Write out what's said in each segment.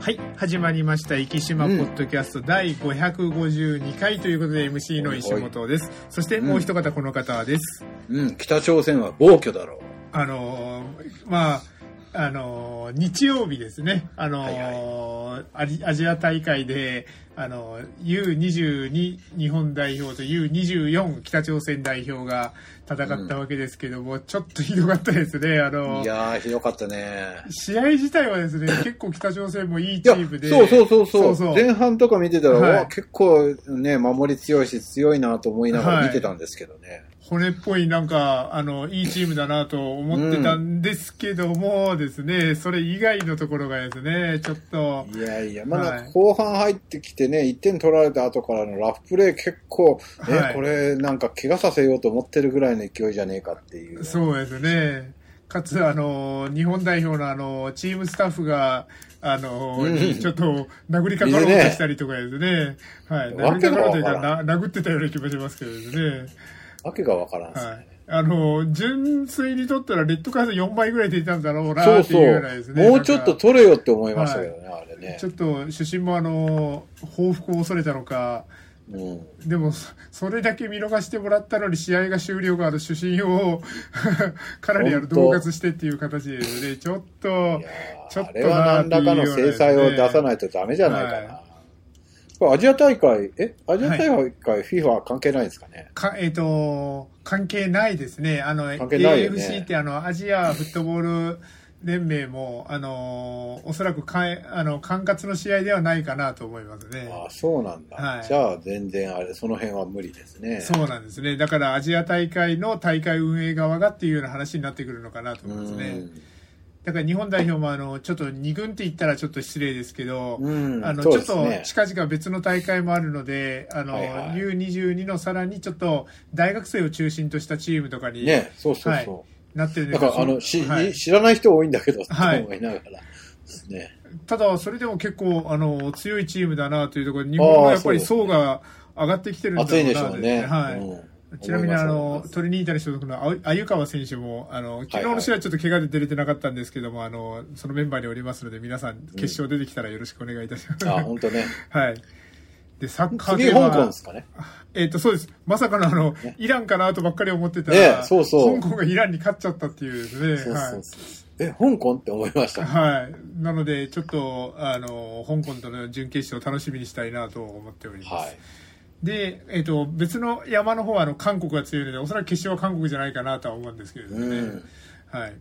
はい、始まりました、生島ポッドキャスト第552回ということで、MC の石本です。そしてもう一方この方です。うん、北朝鮮は暴挙だろう。あのーまあ、あのー日曜日ですね、あのーアジアジア大会で、あのー U22 日本代表と U24 北朝鮮代表が戦ったわけですけども、ちょっとひどかったですね。あのーいやー、ひどかったね。試合自体はですね、結構北朝鮮もいいチームで。そうそうそうそうそう前半とか見てたら、はいわ結構ね、守り強いし強いなと思いながら見てたんですけどね。骨っぽいなんか、あの、いいチームだなと思ってたんですけどもですね、それ以外のところがですね、ちょっと、いやいや、まはいだ後半入ってきてね、1点取られた後からのラフプレー結構、ね、はいこれなんか怪我させようと思ってるぐらいの勢いじゃねえかっていう。そうですね。かつ、あの、日本代表のあの、チームスタッフが、あの、うんちょっと殴りかかろうとしたりとかですね。はい。殴りかかろうというか、な殴ってたような気もしますけどですね。わけがわからんすね。はい。あの、純粋にとったらレッドカード4枚ぐらい出たんだろうなそうそっていうようなですう。ね。もうちょっと取れよって思いましたけどね、あれねち。ょっと主審もあの報復を恐れたのかうん。でもそそれだけ見逃してもらったのに試合が終了後ある主審を かなりあの本当恫喝してっていう形でねちょっとちょっとーあれは何らかの制裁を出さないとダメじゃないかな。はこれアジア大会、えアジア大会、FIFA は関係ないんですかね？かえっ、と関係ないですねあの関係ないよね AFC ってあのアジアフットボール連盟もあのおそらくかえあの管轄の試合ではないかなと思いますね。ああ、そうなんだ。はいじゃあ全然あれ、その辺は無理ですね。そうなんですね。だからアジア大会の大会運営側がっていうような話になってくるのかなと思いますね。だから日本代表もあのちょっと2軍って言ったらちょっと失礼ですけど、うん。あのそちょっと。近々別の大会もあるので、あの、はいはい U22 のさらにちょっと大学生を中心としたチームとかにね、そうそうはいそなってるんう。でだから、あの、し、はい知らない人多いんだけど、はい思いながらですね。ただそれでも結構あの強いチームだなというところで日本のやっぱり層が上がってきてるんだろ熱いでしょうね。はい。うんちなみにあのトリニータに所属のあ鮎川選手もあの昨日の試合はちょっと怪我で出れてなかったんですけども、あのそのメンバーにおりますので皆さん決勝出てきたらよろしくお願いいたします。あ、本当ね。はい。でサッカー次、で香港はですかね。えっ、とそうです。まさかのあの、ねイランかなとばっかり思ってたねら、そうそう香港がイランに勝っちゃったっていうね。そうはいそうそう。え、香港って思いました？はい。なので、ちょっと、あの、香港との準決勝楽しみにしたいなと思っております。はい。で、えっ、と、別の山の方は、あの、韓国が強いので、おそらく決勝は韓国じゃないかなとは思うんですけれどもね。うんはい。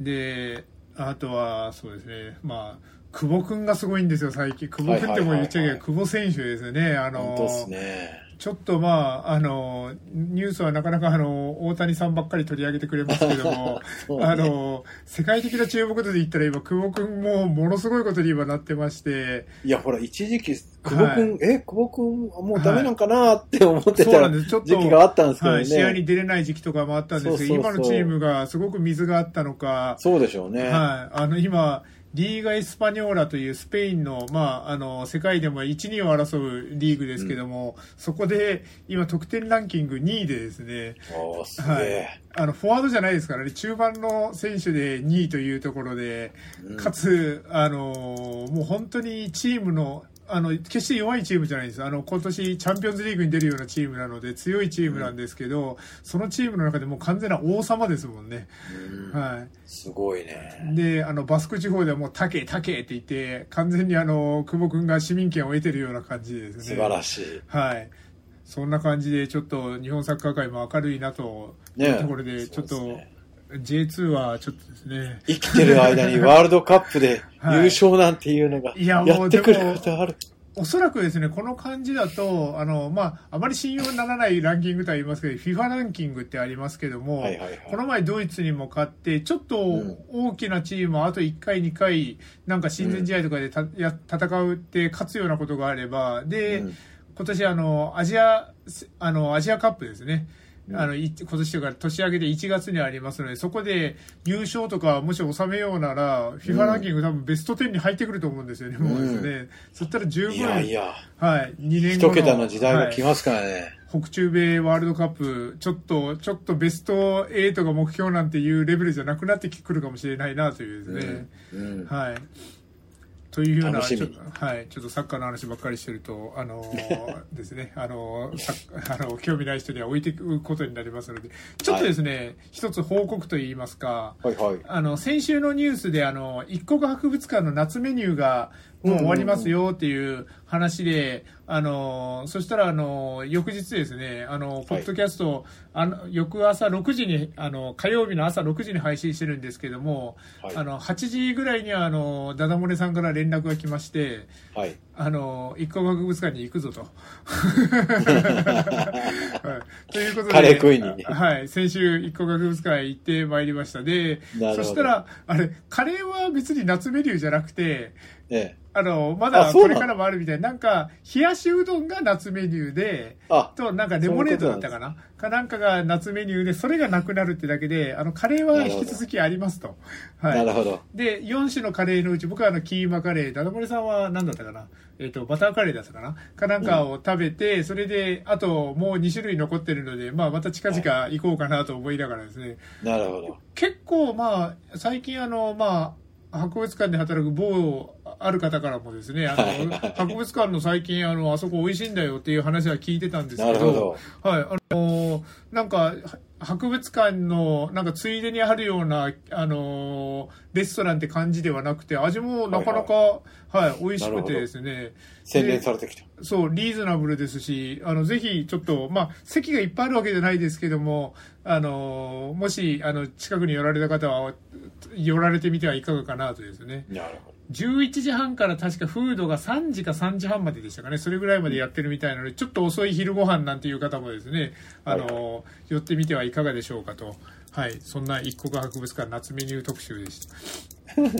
で、あとは、そうですね、まあ、久保君がすごいんですよ、最近。久保君ってもう言っちゃいけない。はいはいはいはい久保選手ですね。あの、ね。ちょっとまあ、あの、ニュースはなかなかあの、大谷さんばっかり取り上げてくれますけども、ね。あの、世界的な注目度で言ったら今、久保君もものすごいことに今なってまして、いや、ほら、一時期、久保君、え、久保君、もうダメなんかな？って思ってたそうなんです。ちょっと、時期があったんですけどね。はい、試合に出れない時期とかもあったんですけど、今のチームがすごく水があったのか、そうでしょうね。はい、あの今、リーガ・エスパニョーラというスペインの,、まあ、あの世界でも1、2を争うリーグですけども、そこで今、得点ランキング2位でですね、すげはい。え。、あのフォワードじゃないですからね、中盤の選手で2位というところで、うん。かつ、あのもう本当にチームの、あの決して弱いチームじゃないんです。あの今年チャンピオンズリーグに出るようなチームなので強いチームなんですけど、そのチームの中でもう完全な王様ですもんね。うん。はい。すごいね。であのバスク地方ではもう「タケタケ」って言って完全にあの久保君が市民権を得てるような感じですね。素晴らしい。はい。そんな感じでちょっと日本サッカー界も明るいなといね。うところでちょっとね J2 はちょっとですね。生きてる間にワールドカップではい。優勝なんていうのがいやってくることある。おそらくですねこの感じだとあの、まあ、あまり信用にならないランキングとは言いますけど FIFA ランキングってありますけども、はいはいはい。この前ドイツにも勝ってちょっとうん。大きなチームをあと1回2回なんか親善試合とかでた、や戦うって勝つようなことがあればで、うん。今年あのアジアあのアジアカップですね、うんあのい今年か年明けで1月にありますのでそこで優勝とかもし収めようなら FIFA ランキング多分ベスト10に入ってくると思うんですよね、もうですねそしたら十分いやいや、はい、2年後一桁の時代が来はいますからね。北中米ワールドカップちょっとちょっとベスト8が目標なんていうレベルじゃなくなってくるかもしれないなというですね、うん。はいというようなちょはい、ちょっとサッカーの話ばっかりしてると、あのーですね、あのーさ あの興味ない人には置いていくことになりますので、ちょっとですね、一つ報告といいますか、はいはい。あの先週のニュースであの一国博物館の夏メニューがもう終わりますよっていう話で、あのそしたらあの翌日ですねあのポッドキャスト、あの翌朝6時にあの火曜日の朝6時に配信してるんですけども、はいあの8時ぐらいにはあのダダ漏れさんから連絡が来まして。はい。あの一国博物館に行くぞと。はい、ということで、カレー食いにはい、先週一国博物館へ行ってまいりました。で、そしたら、あれ、カレーは別に夏メニューじゃなくて、ええ。あの、まあだこれからもあるみたいな、なんか、冷やしうどんが夏メニューで、あ、と、なんかレモネードだったかなかなんかが夏メニューで、それがなくなるってだけで、あの、カレーは引き続きありますと。は。ないるほど。で、4種のカレーのうち、僕はあの、キーマカレー、ダダモリさんは何だったかな？えっ、と、バターカレーだったかな？かなんかを食べて、それで、あと、もう2種類残ってるので、まあ、また近々行こうかなと思いながらですね。なるほど。結構、まあ、最近あの、まあ、博物館で働く某ある方からもですね、あの、博物館の最近、あの、あそこ美味しいんだよっていう話は聞いてたんですけなるほど。はい、あのーなんか、は博物館の、なんかついでにあるような、あのーレストランって感じではなくて、味もなかなか、はい、美味しくてですね、洗練されてきた。そう、リーズナブルですし、あの、ぜひ、ちょっと、まあ、席がいっぱいあるわけじゃないですけども、あのーもし、あの、近くに寄られた方は、寄られてみてはいかがかなとですね。なるほど。11時半から確かフードが3時か3時半まででしたかね、それぐらいまでやってるみたいなので、ちょっと遅い昼ご飯なんていう方もですね、あの、はい寄ってみてはいかがでしょうかと。はい、そんな一国博物館夏メニュー特集でした。は い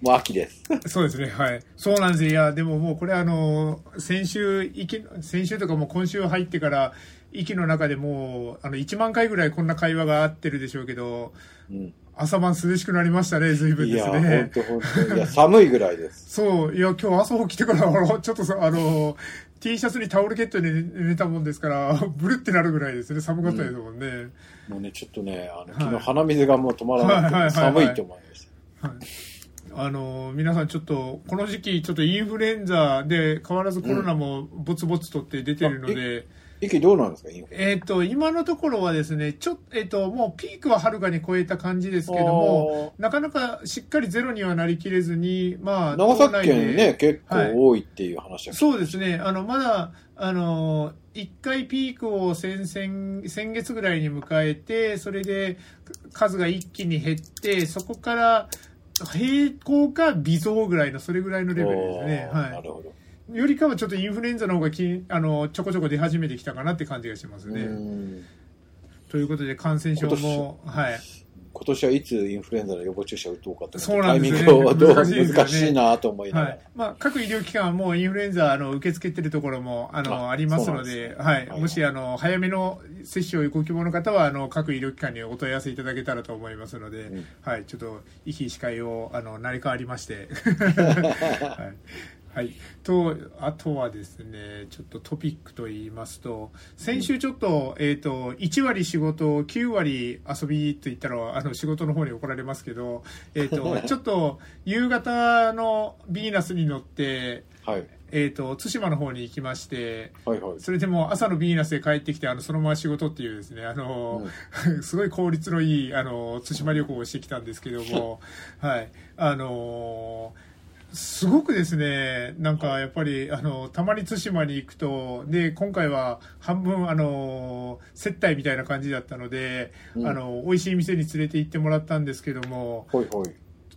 もう秋です。そうですね、はい。そうなんですよ。いや、でももうこれあの、先週、息先週とかもう今週入ってから、息の中でもう、あの、1万回ぐらいこんな会話があってるでしょうけど、うん。朝晩涼しくなりましたね、随分いや、ですね。本当本当いや、寒いぐらいです。そう、いや、今日朝起きてから、ちょっとさ、あの、T シャツにタオルケットで寝寝たもんですから、ブルってなるぐらいですね、寒かったですもんね。もうね、ちょっとね、あの、はい昨日鼻水がもう止まらはいはいはい寒いと思いました。はい。あの、皆さんちょっと、この時期、ちょっとインフルエンザで、変わらずコロナもぼつぼつとって出てるので、息どうなんですか、えっ、と、今のところはですね、ちょっと、えっ、と、もうピークははるかに超えた感じですけども、なかなかしっかりゼロにはなりきれずに、まあ、長崎県ね、結構多いっていう話は、そうですね、あのまだあの1回ピークを先々先月ぐらいに迎えて、それで数が一気に減って、そこから平行か微増ぐらいの、それぐらいのレベルですね、おーなはるほど。い、よりかはちょっとインフルエンザの方がきあのちょこちょこ出始めてきたかなって感じがしますうね。ん。ということで、感染症も、はい、今年はいつインフルエンザの予防注射打とうかってそうなんですよね。タイミングをどう難しいね。難しいなと思いながら。はい。まあ、各医療機関はもうインフルエンザあの受け付けてるところもあのあありますので、ね。はい、はい。もしあの早めの接種をご希望の方はあの各医療機関にお問い合わせいただけたらと思いますので、うん。はい、ちょっと息視界をあの成り代わりまして、はい。はい、とあとはですねちょっとトピックと言いますと先週ちょっと,、えー、と1割仕事9割遊びと言ったらあの仕事の方に怒られますけど、えー、と ちょっと夕方のヴィーナスに乗って、はい。えー、と対馬の方に行きましてはいはい。それでもう朝のヴィーナスで帰ってきてあのそのまま仕事っていうですねあの、すごい効率のいいあの対馬旅行をしてきたんですけども、はいあのすごくですねなんかやっぱりあのたまに対馬に行くとで今回は半分あの接待みたいな感じだったので、うん。あの美味しい店に連れて行ってもらったんですけどもほいほい。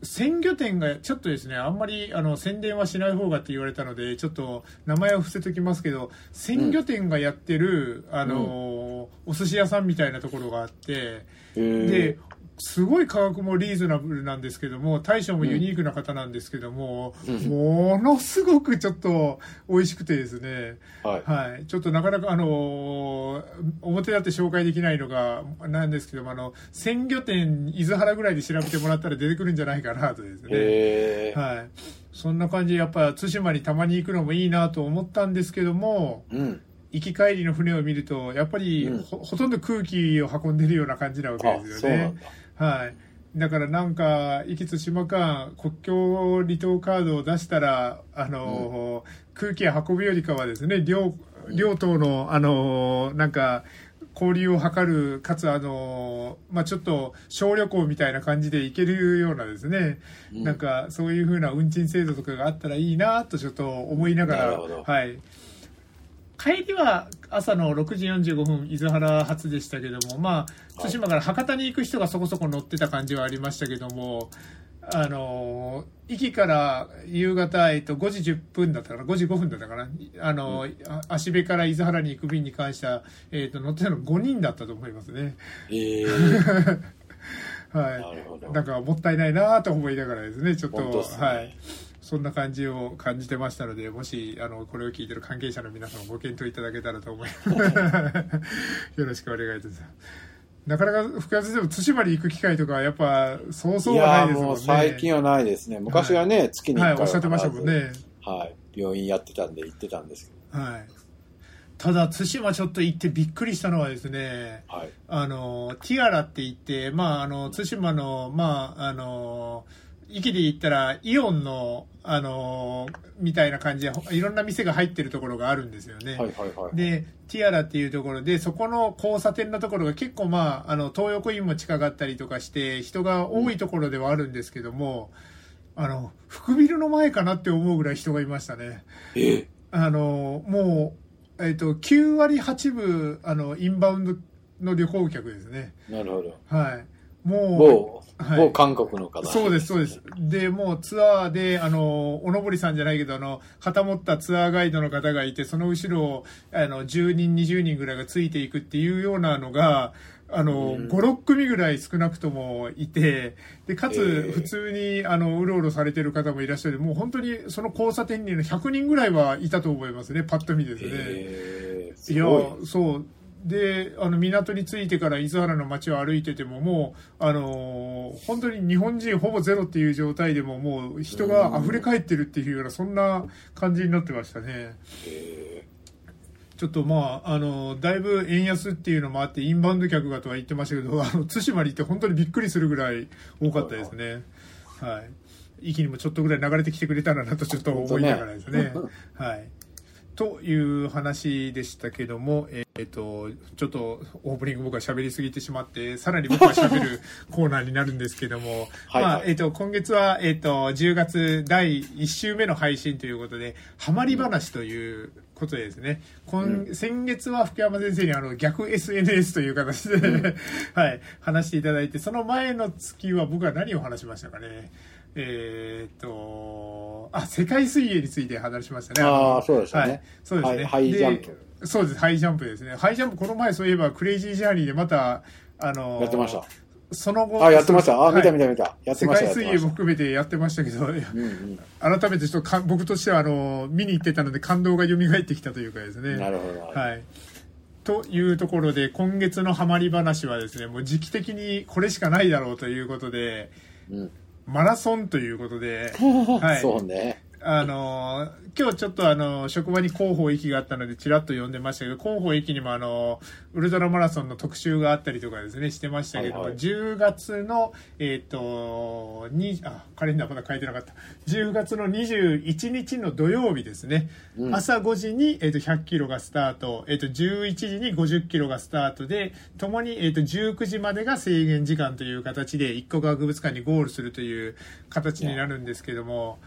鮮魚店がちょっとですねあんまりあの宣伝はしない方がって言われたのでちょっと名前を伏せときますけど鮮魚店がやってる、あのお寿司屋さんみたいなところがあってで、すごい価格もリーズナブルなんですけども大将もユニークな方なんですけども、うん。ものすごくちょっと美味しくてですね。はい。はい、ちょっとなかなか、あのー表立って紹介できないのがなんですけどもあの鮮魚店伊豆原ぐらいで調べてもらったら出てくるんじゃないかなとですね、へー。はい、そんな感じでやっぱ対馬にたまに行くのもいいなと思ったんですけどもうん。行き帰りの船を見るとやっぱりうん。ほ,、ほとんど空気を運んでるような感じなわけあで、すよね。だ。はいだからなんか、壱岐対馬間国境離島カードを出したら、あの、空気運ぶよりかはですね、両、両党の、あの、なんか、交流を図る、かつあの、まあ、ちょっと小旅行みたいな感じで行けるようなですね、うんなんかそういうふうな運賃制度とかがあったらいいなとちょっと思いながら、はい。帰りは朝の6時45分、伊豆原発でしたけども、まあ、対馬から博多に行く人がそこそこ乗ってた感じはありましたけども、あの、壱岐から夕方、えっと、5時10分だったかな、5時5分だったかな、あの、あ足部から伊豆原に行く便に関しては、えっと、乗ってたの5人だったと思いますね。ええ はい。なんかもったいないなと思いながらですね、ちょっと、ねはい。そんな感じを感じてましたので、もし、あの、これを聞いてる関係者の皆さんご検討いただけたらと思います。よろしくお願いいたします。なかなか複雑でも対馬に行く機会とかはやっぱそうそういはなやいですもんね。最近はないですね。昔はね、月に1はい、回おっしゃってましたもんね。はい。病院やってたんで行ってたんですけはい。ただ、対馬ちょっと行ってびっくりしたのはですね、ど。はい。あの、ティアラって言って、まあ、あの、対馬の、まあ、あの、駅で言ったら、イオンの、あの、みたいな感じで、いろんな店が入ってるところがあるんですよね。はいはいはい。で、ティアラっていうところで、そこの交差点のところが結構まあ、あの、東横インも近かったりとかして、人が多いところではあるんですけども、あの、福ビルの前かなって思うぐらい人がいましたね。えあの、もう、えっ、と、9割8分、あの、インバウンドの旅行客ですね。なるほど。はい。もう、某、はい某韓国の方。そうです、そうです。で、もうツアーで、あの、おのぼりさんじゃないけど、あの、旗持ったツアーガイドの方がいて、その後ろを、あの、10人、20人ぐらいがついていくっていうようなのが、あの、うん5、6組ぐらい少なくともいて、で、かつ、えー普通に、あの、うろうろされてる方もいらっしゃる、もう本当にその交差点に100人ぐらいはいたと思いますね、パッと見ですね。えー、すいや。そうであの港に着いてから伊豆原の街を歩いててももう、あのー本当に日本人ほぼゼロっていう状態でももう人が溢れ返ってるっていうようなそんな感じになってましたね。えちょっとまあ、あのだいぶ円安っていうのもあってインバウンド客がとは言ってましたけど あの対馬に行って本当にびっくりするぐらい多かったですね。はい。息にもちょっとぐらい流れてきてくれたらなとちょっと思いながらですね。本はいという話でしたけども、えっ、と、ちょっとオープニング僕は喋りすぎてしまって、さらに僕は喋るコーナーになるんですけども、はい。まあ、はいえっ、と、今月は、えっ、と、10月第1週目の配信ということで、ハマり話ということでですね、今先月は福山先生にあの逆 SNS という形で、はい、話していただいて、その前の月は僕は何を話しましたかね。えっ、と、あ、世界水泳について話しましたね。あーのそうでしたねはい、そうですね。ハイハイジャンプでそうです、ハイジャンプですね。ハイジャンプ、この前そういえば、クレイジージャーニーでまた、あの、やってました。その後、あ、やってました。あ、はい見た見た見た。やって世ました。界水泳も含めてやってましたけど、うんうん。改めてちょっとか僕としては、あの、見に行ってたので感動が蘇ってきたというかですね。なるほど。はい。というところで、今月のハマり話はですね、もう時期的にこれしかないだろうということで、うん。マラソンということで、はいそうね。あのー今日ちょっとあの職場に広報駅があったのでちらっと呼んでましたけど広報駅にもあのウルトラマラソンの特集があったりとかですねしてましたけども、はいはい。10月のえっ、とにあカレンダーまだ書いてなかった。10月の21日の土曜日ですね、うん。朝5時に、えー、と100キロがスタート、えー、と11時に50キロがスタートでともに、えー、と19時までが制限時間という形で一個博物館にゴールするという形になるんですけども。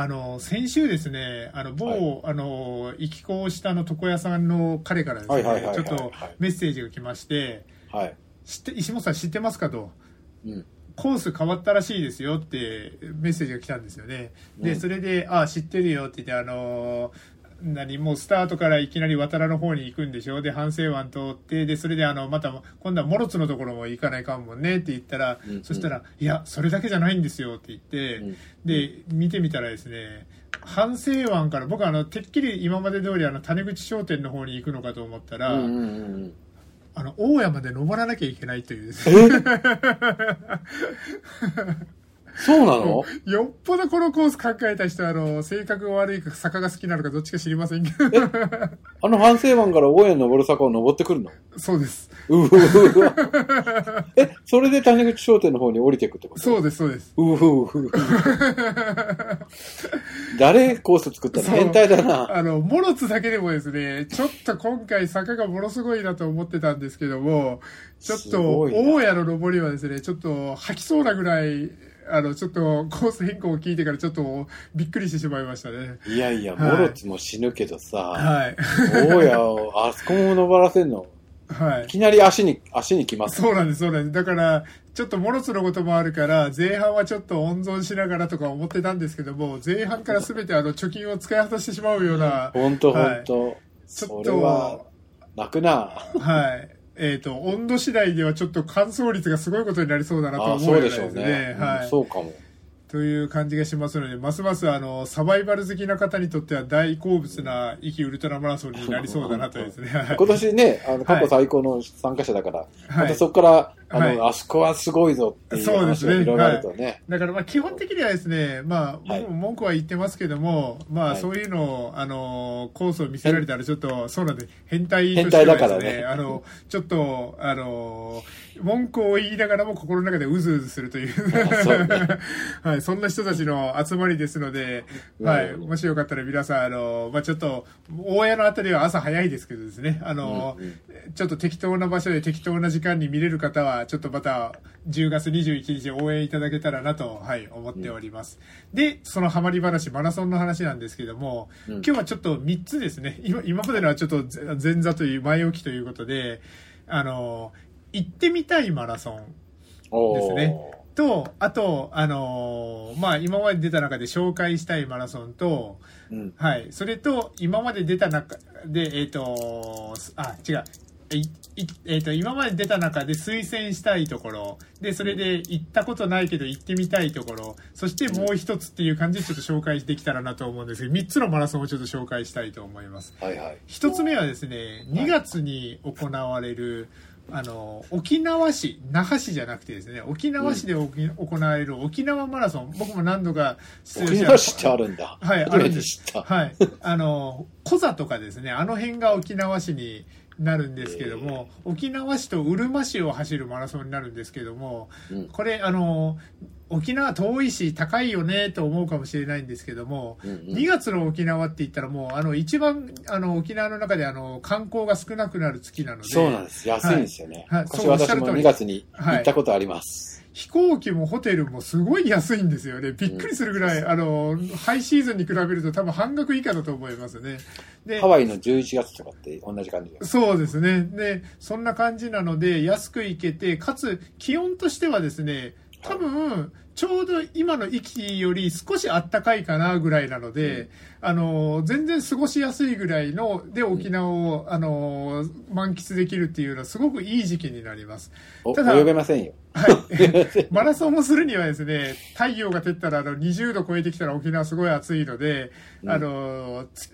あの先週ですね、あの某、はいあの行き子をしたあの床屋さんの彼からですね、ちょっとメッセージが来まして、はい。知って石本さん知ってますかと。うん。コース変わったらしいですよってメッセージが来たんですよね。で、うんそれで、ああ、知ってるよって言って、あのー何もうスタートからいきなり渡良の方に行くんでしょで、反省湾通って、で、それであの、また、今度はモロツのところも行かないかんもんねって言ったら、うん。うんそしたら、いや、それだけじゃないんですよって言って、うん。で、見てみたらですね、反省湾から僕はあの、てっきり今まで通りあの、種口商店の方に行くのかと思ったら、うんうんうんうん。あの、大山で登らなきゃいけないというですね そうなの？よっぽどこのコース考えた人は、あの、性格が悪いか坂が好きなのかどっちか知りませんけど。あの反省湾から大家に登る坂を登ってくるの？そうです。うふわ。え、それで谷口商店の方に降りていくってこと？そうです、そうです。うふうふ。誰コース作ったの？そう変態だな。あの、モロツだけでもですね、ちょっと今回坂がものすごいなと思ってたんですけども、ちょっすと、ごいな大家の登りはですね、ちょっと吐きそうなぐらい、あの、ちょっとコース変更を聞いてからちょっとびっくりしてしまいましたね。いやいや、はいモロツも死ぬけどさ、はい。大家をあそこも登らせんの、はいい。きなり足に、足に来ます。そうなんです、そうなんです。だから、ちょっとモロツのこともあるから、前半はちょっと温存しながらとか思ってたんですけども、前半から全てあの貯金を使い果たしてしまうような、ほんとほはいんと。ちょそっれはと、、泣くな。はい。えっ、と、温度次第ではちょっと乾燥率がすごいことになりそうだなとあ思うよですね。うんはい。そうかも。という感じがしますので、ますますあの、サバイバル好きな方にとっては大好物な壱岐ウルトラマラソンになりそうだなとですね。はい今年ね、あの、過去最高の参加者だから、まはいたそこから、あの、はい。あそこはすごいぞっていう話が広がるとね。だからまあ基本的にはですね、まあ、はい。僕も文句は言ってますけども、まあはい。そういうのを、あの、コースを見せられたらちょっと、そうなんで、変態と変してはですねね、あの、ちょっと、あの、文句を言いながらも心の中でうずうずするという、ね。はい、そんな人たちの集まりですので、はい、もしよかったら皆さん、あの、まあちょっと、大家のあたりは朝早いですけどですね、あの、うんうん。ちょっと適当な場所で適当な時間に見れる方は、ちょっとまた10月21日応援いただけたらなと、はい、思っております。で、そのハマり話、マラソンの話なんですけども、うん今日はちょっと3つですね、今今までのはちょっと前座という前置きということで、あの、行ってみたいマラソン。ですねと、あと、あのまあ、今まで出た中で紹介したいマラソンと、うん。はい。それと、今まで出た中で、えっ、と、あ、違う。いいえっ、と、今まで出た中で推薦したいところ、で、それで行ったことないけど行ってみたいところ、そしてもう一つっていう感じでちょっと紹介できたらなと思うんですけど、三つのマラソンをちょっと紹介したいと思います。はいはい。一つ目はですね、2月に行われる、あの、沖縄市、那覇市じゃなくてですね、沖縄市で行われる沖縄マラソン、僕も何度か出沖し縄市ってあるんだ。はい初めて知った。はい。あの、コザとかですね、あの辺が沖縄市になるんですけども、沖縄市とうるま市を走るマラソンになるんですけども、うんこれ、あの、沖縄遠いし高いよねと思うかもしれないんですけども、うんうん2月の沖縄って言ったらもう、あの、一番、あの、沖縄の中であの、観光が少なくなる月なので、そうなんです。安いんですよね。はいは私もる通り2月に行ったことあります。飛行機もホテルもすごい安いんですよね。びっくりするぐらい、あの、ハイシーズンに比べると多分半額以下だと思いますね。でハワイの11月とかって同じ感じです。そうですね。で、そんな感じなので、安く行けて、かつ、気温としてはですね、多分、ちょうど今の域より少し暖かいかなぐらいなので、あの、全然過ごしやすいぐらいの、で、沖縄を、あの、満喫できるっていうのはすごくいい時期になります。お、ただ泳げませんよ。はい。マラソンをするにはですね、太陽が照ったらあの20度超えてきたら沖縄すごい暑いので、うんあの、つ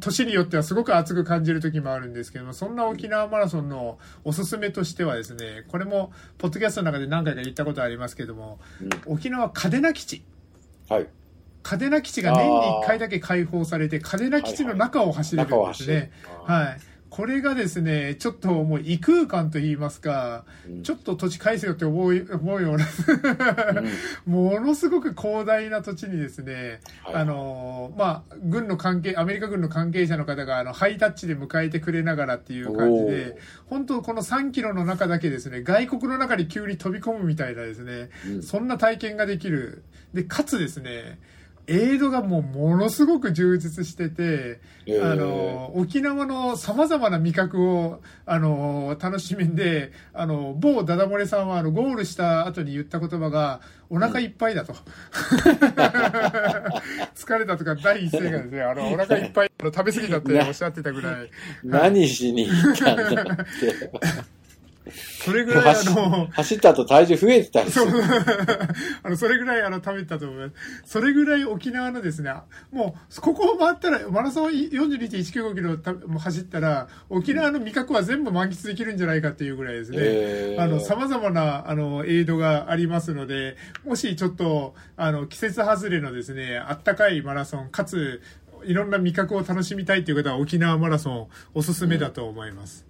年によってはすごく暑く感じる時もあるんですけども、そんな沖縄マラソンのおすすめとしてはですね、これも、ポッドキャストの中で何回か言ったことありますけども、うん沖縄嘉手納基地。はい。嘉手納基地が年に1回だけ開放されて、嘉手納基地の中を走れるんです走るね。。はい。これがですね、ちょっともう異空間と言いますか、うん。ちょっと土地返せよって思う 思うような、うん。ものすごく広大な土地にですね、はい。あの、まあ、軍の関係、アメリカ軍の関係者の方があのハイタッチで迎えてくれながらっていう感じで、本当この3キロの中だけですね、外国の中に急に飛び込むみたいなですね、うん。そんな体験ができる。で、かつですね、エイドがもうものすごく充実してて、へーあの、沖縄の様々な味覚を、あの、楽しみんで、あの、某ダダ漏れさんは、あの、ゴールした後に言った言葉が、お腹いっぱいだと。疲れたとか第一声がですね、あの、お腹いっぱい、あの食べ過ぎたっておっしゃってたぐらい。何しに行ったんだって。それぐらい、あの、走った後体重増えてたりすそうる。あの、それぐらい、あの、食べたと思います。それぐらい沖縄のですね、もう、ここを回ったら、マラソン42.195キロ走ったら、沖縄の味覚は全部満喫できるんじゃないかっていうぐらいですね。えーあの、様々な、あの、エイドがありますので、もしちょっと、あの、季節外れのですね、あったかいマラソン、かつ、いろんな味覚を楽しみたいという方は沖縄マラソンおすすめだと思います。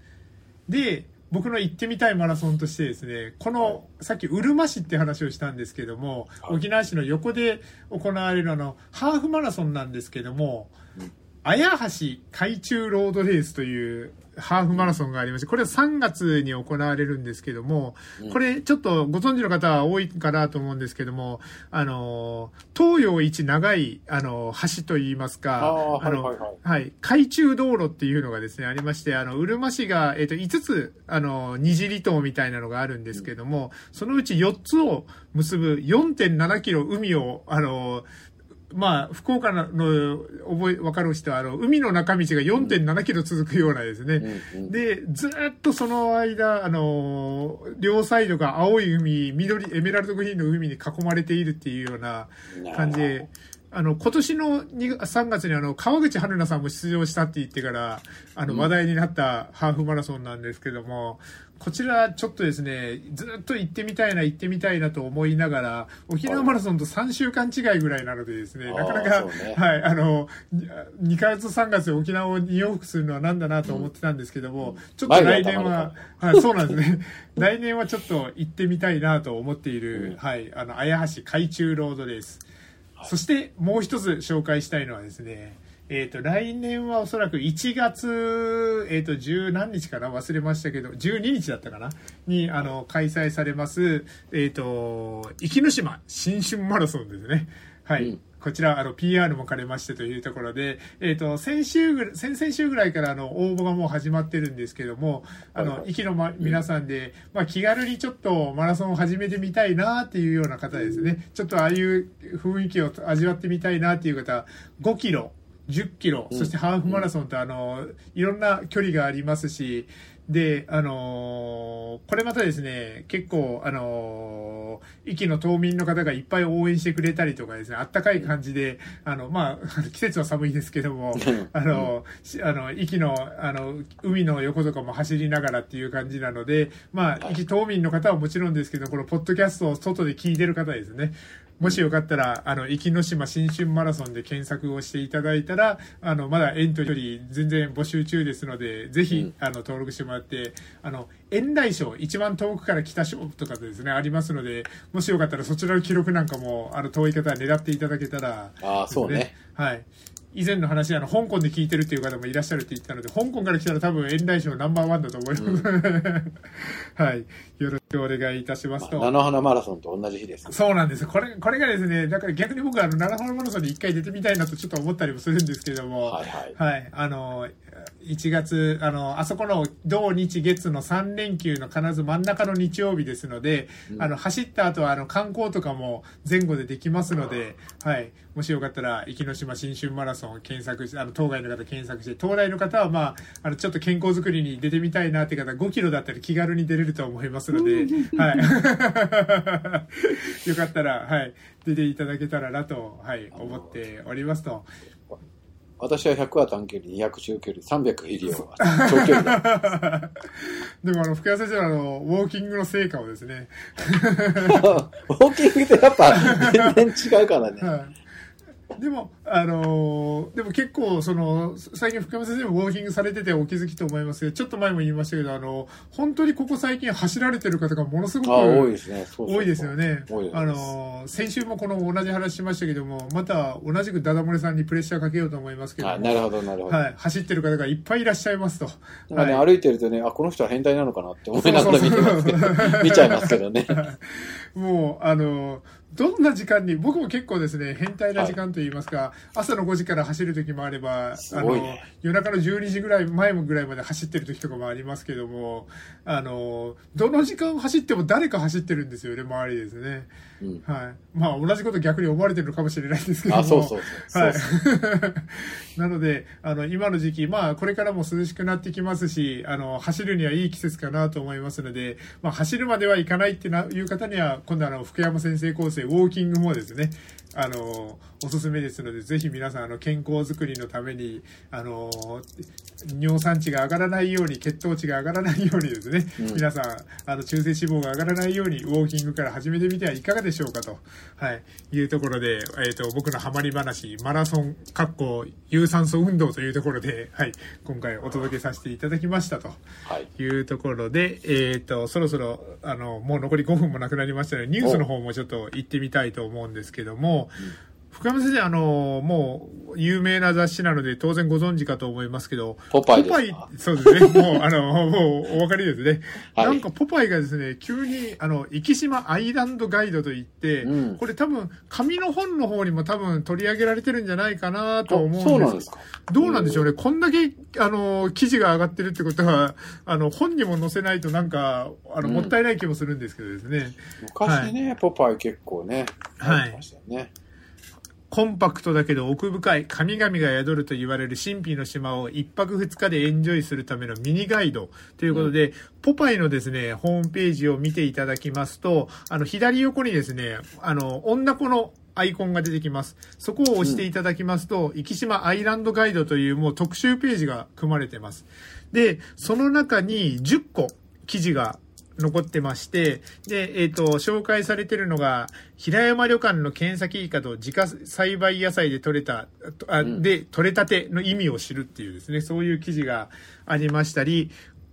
で、僕の行ってみたいマラソンとしてですね、この、さっきうるま市って話をしたんですけども、はい。沖縄市の横で行われるあの、ハーフマラソンなんですけどもうん、綾橋海中ロードレースというハーフマラソンがありまして、これは3月に行われるんですけども、うんこれちょっとご存知の方は多いかなと思うんですけども、あの、東洋一長い、あの、橋といいますか、あの、はいはいはいはい。海中道路っていうのがですね、ありまして、あの、うるま市が、えっ、と、5つ、あの、二次離島みたいなのがあるんですけども、そのうち4つを結ぶ4.7キロ海を、あの、まあ、福岡の、覚え、わかる人は、あの、海の中道が4.7キロ続くようなですね、うんうん。で、ずーっとその間、あのー両サイドが青い海、緑、エメラルドグリーンの海に囲まれているっていうような感じで、あの、今年の2 3月にあの、川口春奈さんも出場したって言ってから、あの、うん。話題になったハーフマラソンなんですけども、こちらちょっとですね、ずっと行ってみたいな、行ってみたいなと思いながら、沖縄マラソンと3週間違いぐらいなのでですね、なかなか、ね。はい、あの、2ヶ月3月で沖縄を2往復するのはなんだなと思ってたんですけども、ちょっと来年は、はい、そうなんですね。来年はちょっと行ってみたいなと思っている、うん。はい、あの、綾橋海中ロードです。そしてもう一つ紹介したいのはですね、えっ、と、来年はおそらく1月、えっ、と、10何日かな？忘れましたけど、12日だったかな？に、あの、開催されます、えっ、と、壱岐島新春マラソンですね。はい。うんこちら、あの、PR も兼ねましてというところで、えっ、と、先週ぐらい、先々週ぐらいから、あの、応募がもう始まってるんですけども、あの、息の、ま、皆さんで、まあ、気軽にちょっとマラソンを始めてみたいなっていうような方ですね。ちょっとああいう雰囲気を味わってみたいなっていう方、5キロ、10キロ、うんそしてハーフマラソンと、あの、いろんな距離がありますし、で、あのーこれまたですね、結構、あのー、息の島民の方がいっぱい応援してくれたりとかですね、あったかい感じで、あの、まあ、季節は寒いですけども、あの、しあの、息の、あの、海の横とかも走りながらっていう感じなので、まあ、息島民の方はもちろんですけど、このポッドキャストを外で聞いてる方ですね。もしよかったら、あの、壱岐の島新春マラソンで検索をしていただいたら、あの、まだエントリー全然募集中ですので、ぜひ、うんあの、登録してもらって、あの、遠来賞、一番遠くから来た賞とかですね、ありますので、もしよかったらそちらの記録なんかも、あの、遠い方は狙っていただけたら、ああ、そうね。はい。以前の話、あの、香港で聞いてるっていう方もいらっしゃるって言ったので、香港から来たら多分、遠来賞ナンバーワンだと思います。はい。よろお願いいたしますと。菜の花マラソンと同じ日です。そうなんです。これ、これがですね、だから逆に僕はあの、奈良マラソンに一回出てみたいなとちょっと思ったりもするんですけれども、はいはい。はい。あの、1月、あの、あそこの土日月の3連休の必ず真ん中の日曜日ですので、うんあの、走った後はあの、観光とかも前後でできますので、はい。もしよかったら、壱岐の島新春マラソンを検索して、あの、当該の方検索して、東大の方はまあ、あの、ちょっと健康づくりに出てみたいなって方、5キロだったら気軽に出れると思いますので、はい。よかったら、はい。出ていただけたらなと、はい、思っておりますと。私は100は短距離、200中距離、300入りを長距離だ。でもあの、福谷先生のあの、ウォーキングの成果をですね、ウォーキングってやっぱ全然違うからね。はい。でも、あのーでも結構、その、最近福山先生もウォーキングされててお気づきと思いますけど、ちょっと前も言いましたけど、あの、本当にここ最近走られてる方がものすごく多いですね。多いですよねあのー先週もこの同じ話しましたけども、また同じくダダ漏れさんにプレッシャーかけようと思いますけどなるほど、なるほど。はい、走ってる方がいっぱいいらっしゃいますと。なんかね、はい歩いてるとね、あ、この人は変態なのかなって思いながら見てますけど、見ちゃいますけどね。もう、あの、どんな時間に、僕も結構ですね、変態な時間といいますか、朝の5時から走る時もあれば、あの夜中の12時ぐらい、前ぐらいまで走ってる時とかもありますけども、あの、どの時間走っても誰か走ってるんですよね、周りですね。うんはい。まあ、同じこと逆に思われてるのかもしれないですけども。あ、そうそうそう。はい。なので、あの、今の時期、まあ、これからも涼しくなってきますし、あの、走るにはいい季節かなと思いますので、まあ、走るまではいかないってないう方には、今度あの、福山先生構成、ウォーキングもですね、あの、おすすめですので、ぜひ皆さん、あの、健康づくりのために、あの、尿酸値が上がらないように、血糖値が上がらないようにですね、うん。皆さん、あの、中性脂肪が上がらないように、ウォーキングから始めてみてはいかがでしょうかと、はい、いうところで、えっ、と、僕のハマり話、マラソン、かっこ、有酸素運動というところで、はい、今回お届けさせていただきましたと。はい。いうところで、えっ、と、そろそろ、あの、もう残り5分もなくなりましたので、ニュースの方もちょっと行ってみたいと思うんですけども、福山先生、あの、もう、有名な雑誌なので、当然ご存知かと思いますけど、ポパイですか？そうですね。もう、あの、もう、お分かりですね。はいなんか、ポパイがですね、急に、あの、生島アイランドガイドといって、うんこれ多分、紙の本の方にも多分取り上げられてるんじゃないかなと思うんですそうなんですか？どうなんでしょうね。こんだけ、あの、記事が上がってるってことは、あの、本にも載せないとなんか、あの、うんもったいない気もするんですけどですね。昔ね、ポパイ結構ね、はいましたよね。コンパクトだけど奥深い神々が宿ると言われる神秘の島を一泊二日でエンジョイするためのミニガイドということで、ポパイのですね、ホームページを見ていただきますと、あの、左横にですね、あの、女子のアイコンが出てきます。そこを押していただきますと、生島アイランドガイドというもう特集ページが組まれてます。で、その中に10個記事が残ってまして、で、えっ、と、紹介されてるのが、平山旅館の検査イカと自家栽培野菜で取れた、あうんで、取れたての意味を知るっていうですね、そういう記事がありましたり、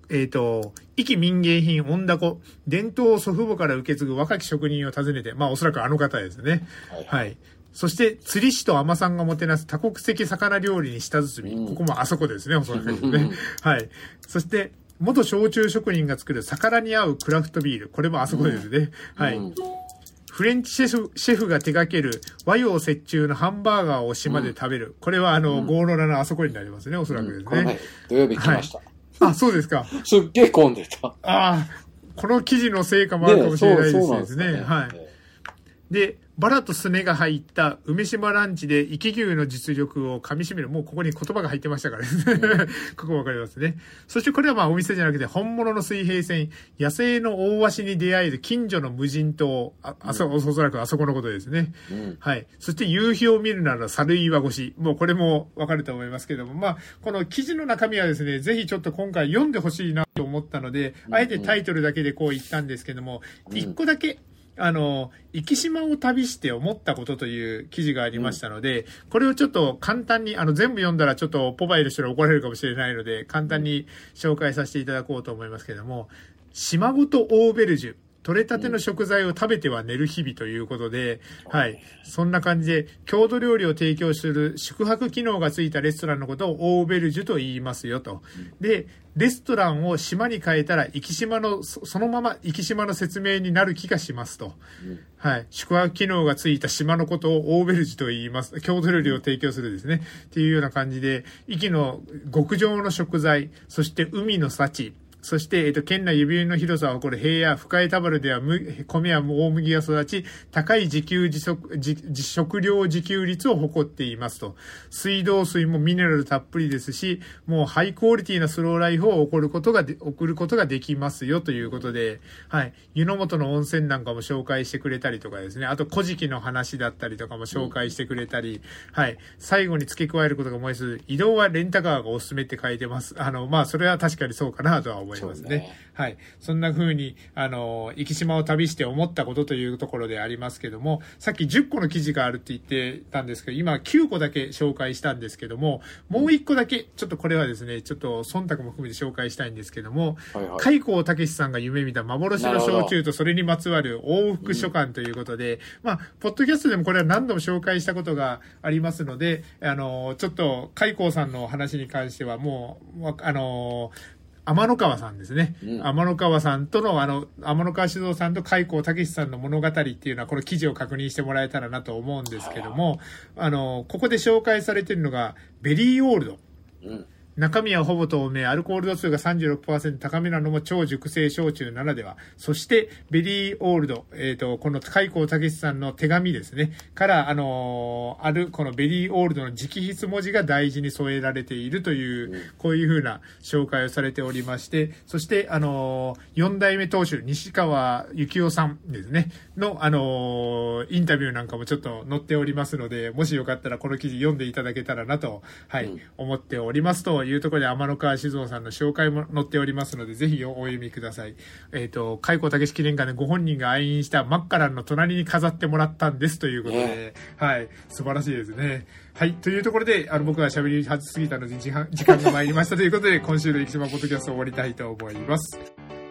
えっ、と、壱岐民芸品恩高、伝統を祖父母から受け継ぐ若き職人を訪ねて、まあおそらくあの方ですね。はいはい。そして、釣り師と海さんがもてなす多国籍魚料理に舌包み。うんここもあそこですね、おそらくねうん。はい。そして、元焼酎職人が作る魚に合うクラフトビール。これもあそこですね。はい。うんフレンチシェフシェフが手掛ける和洋折衷のハンバーガーを島で食べる。これはあの、うんゴーロラのあそこになりますね、おそらくですこの前ね。、土曜日来ました。あ、そうですか。すっげえ混んでた。ああ、この記事の成果もあるかもしれないですそうそうなんですね。かはい。で、バラとスネが入った梅島ランチで生き牛の実力を噛み締める。もうここに言葉が入ってましたからね。ここわかりますね。そしてこれはまあお店じゃなくて本物の水平線、野生の大鷲に出会える近所の無人島。あ、あそ、おそらくあそこのことですね。うんはい。そして夕日を見るなら猿岩越し。もうこれもわかると思いますけども、まあ、この記事の中身はですね、ぜひちょっと今回読んでほしいなと思ったので、あえてタイトルだけでこう言ったんですけども、うん一個だけ、あの、生き島を旅して思ったことという記事がありましたので、これをちょっと簡単に、あの、全部読んだらちょっとポバイの人に怒られるかもしれないので、簡単に紹介させていただこうと思いますけども、島ごとオーベルジュ。取れたての食材を食べては寝る日々ということで、はい。そんな感じで、郷土料理を提供する宿泊機能がついたレストランのことをオーベルジュと言いますよと。で、レストランを島に変えたら、生島の、そそのまま生島の説明になる気がしますと。はい。宿泊機能がついた島のことをオーベルジュと言います。郷土料理を提供するですね。っていうような感じで、壱岐の極上の食材、そして海の幸、そして、えっと、県内指輪の広さを誇る平野、深江田原では米や大麦が育ち、高い自給自足、自食料自給率を誇っていますと。水道水もミネラルたっぷりですし、もうハイクオリティなスローライフを送ることがで、送ることができますよということで、はい。湯の本の温泉なんかも紹介してくれたりとかですね。あと、古事記の話だったりとかも紹介してくれたり、はい。最後に付け加えることが思います。移動はレンタカーがおすすめって書いてます。あの、まあ、それは確かにそうかなとは思いますね。そうねはい。そんな風に、あの、生島を旅して思ったことというところでありますけども、さっき10個の記事があるって言ってたんですけど、今9個だけ紹介したんですけども、もう1個だけ、ちょっとこれはですね、ちょっと忖度も含めて紹介したいんですけども、はいはい。海光武さんが夢見た幻の焼酎とそれにまつわる往復書簡ということで、まあ、ポッドキャストでもこれは何度も紹介したことがありますので、あの、ちょっと海光さんの話に関してはもう、わあの、天の川さんですね。うん天の川さんとの、あの、天の川酒造さんと開光武さんの物語っていうのは、この記事を確認してもらえたらなと思うんですけども、あの、ここで紹介されているのが、ベリーオールド。うん。中身はほぼ透明、アルコール度数が36%高めなのも超熟成焼酎ならでは。そして、ベリーオールド、えっ、と、この海光武さんの手紙ですね、から、あのーある、このベリーオールドの直筆文字が大事に添えられているという、こういう風な紹介をされておりまして、そして、あのー、4代目当主、西川幸雄さんですね、の、あのーインタビューなんかもちょっと載っておりますので、もしよかったらこの記事読んでいただけたらなと、はい、うん。思っておりますというところで天の川酒造さんの紹介も載っておりますので、ぜひお読みください。えっ、と、開光武記念館でご本人が愛飲したマッカランの隣に飾ってもらったんですということで、ねはい、素晴らしいですね。はい、というところで、あの、僕が喋りはずすぎたので時間、時間が参りましたということで、今週の生島ポッドキャストを終わりたいと思います。